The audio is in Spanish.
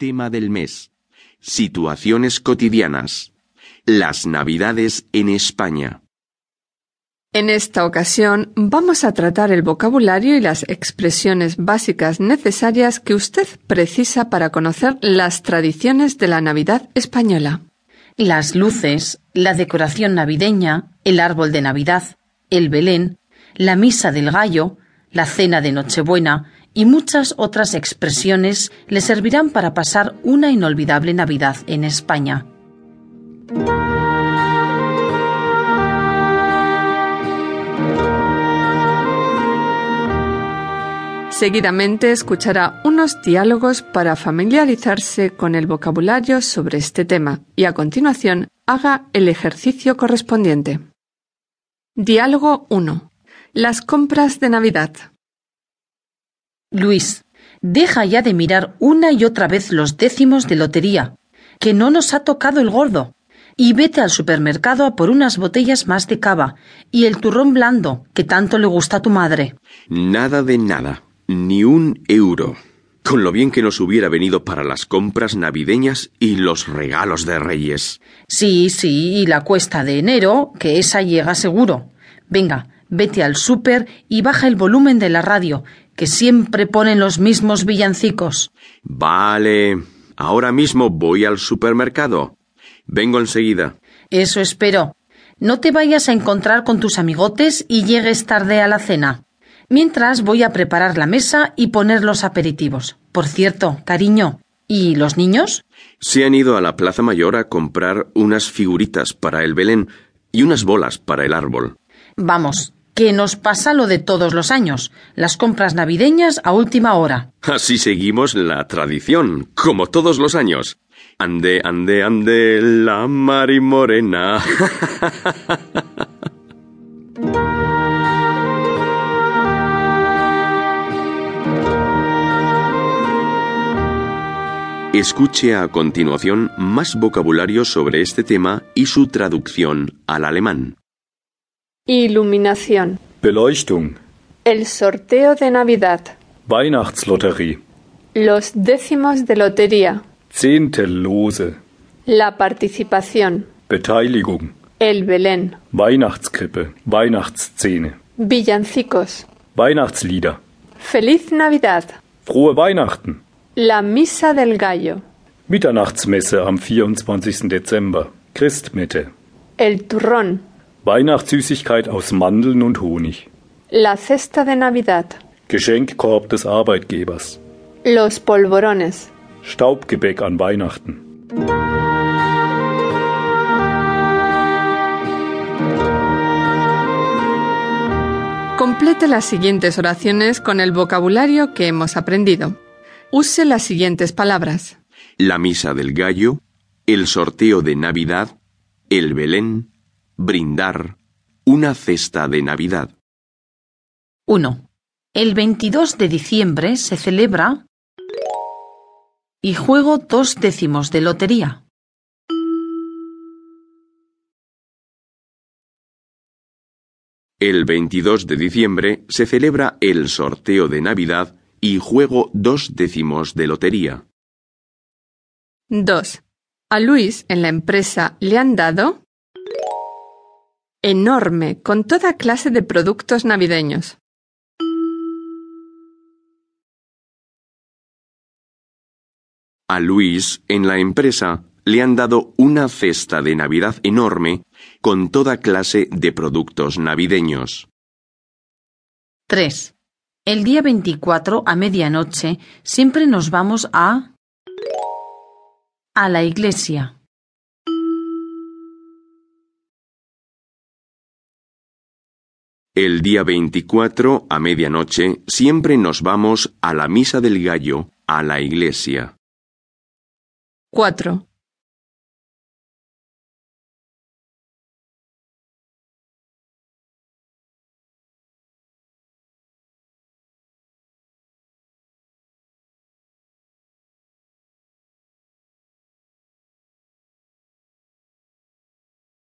Tema del mes. Situaciones cotidianas. Las Navidades en España. En esta ocasión vamos a tratar el vocabulario y las expresiones básicas necesarias que usted precisa para conocer las tradiciones de la Navidad española. Las luces, la decoración navideña, el árbol de Navidad, el Belén, la misa del gallo, la cena de Nochebuena y muchas otras expresiones le servirán para pasar una inolvidable Navidad en España. Seguidamente escuchará unos diálogos para familiarizarse con el vocabulario sobre este tema y a continuación haga el ejercicio correspondiente. Diálogo 1. Las compras de Navidad. Luis, deja ya de mirar una y otra vez los décimos de lotería, que no nos ha tocado el gordo. Y vete al supermercado a por unas botellas más de cava y el turrón blando, que tanto le gusta a tu madre. Nada de nada. Ni un euro. Con lo bien que nos hubiera venido para las compras navideñas y los regalos de Reyes. Sí, sí, y la cuesta de enero, que esa llega seguro. Venga, vete al súper y baja el volumen de la radio, que siempre ponen los mismos villancicos. Vale. Ahora mismo voy al supermercado. Vengo enseguida. Eso espero. No te vayas a encontrar con tus amigotes y llegues tarde a la cena. Mientras voy a preparar la mesa y poner los aperitivos. Por cierto, cariño, ¿y los niños? Se han ido a la Plaza Mayor a comprar unas figuritas para el Belén y unas bolas para el árbol. Vamos, que nos pasa lo de todos los años, las compras navideñas a última hora. Así seguimos la tradición, como todos los años. Ande, ande, ande, la mari morena. Escuche a continuación más vocabulario sobre este tema y su traducción al alemán. Iluminación. Beleuchtung, El sorteo de Navidad. Weihnachtslotterie, Los décimos de lotería. Zehntellose, La participación. Beteiligung, El Belén. Weihnachtskrippe, Weihnachtsszene, Villancicos. Weihnachtslieder, Feliz Navidad. Frohe Weihnachten, La misa del gallo. Mitternachtsmesse am 24. Dezember, Christmitte, El turrón. Weihnachtssüßigkeit aus Mandeln und Honig, La cesta de Navidad. Geschenkkorb des Arbeitgebers, Los polvorones. Staubgebäck an Weihnachten. Complete las siguientes oraciones con el vocabulario que hemos aprendido. Use las siguientes palabras. La misa del gallo, el sorteo de Navidad, el Belén, brindar, una cesta de Navidad. 1. El 22 de diciembre se celebra y juego dos décimos de lotería. El 22 de diciembre se celebra el sorteo de Navidad y juego dos décimos de lotería. 2. A Luis en la empresa le han dado enorme con toda clase de productos navideños. A Luis, en la empresa, le han dado una cesta de Navidad enorme con toda clase de productos navideños. 3. El día 24 a medianoche siempre nos vamos a a la iglesia. El día 24, a medianoche, siempre nos vamos a la misa del gallo, a la iglesia. 4.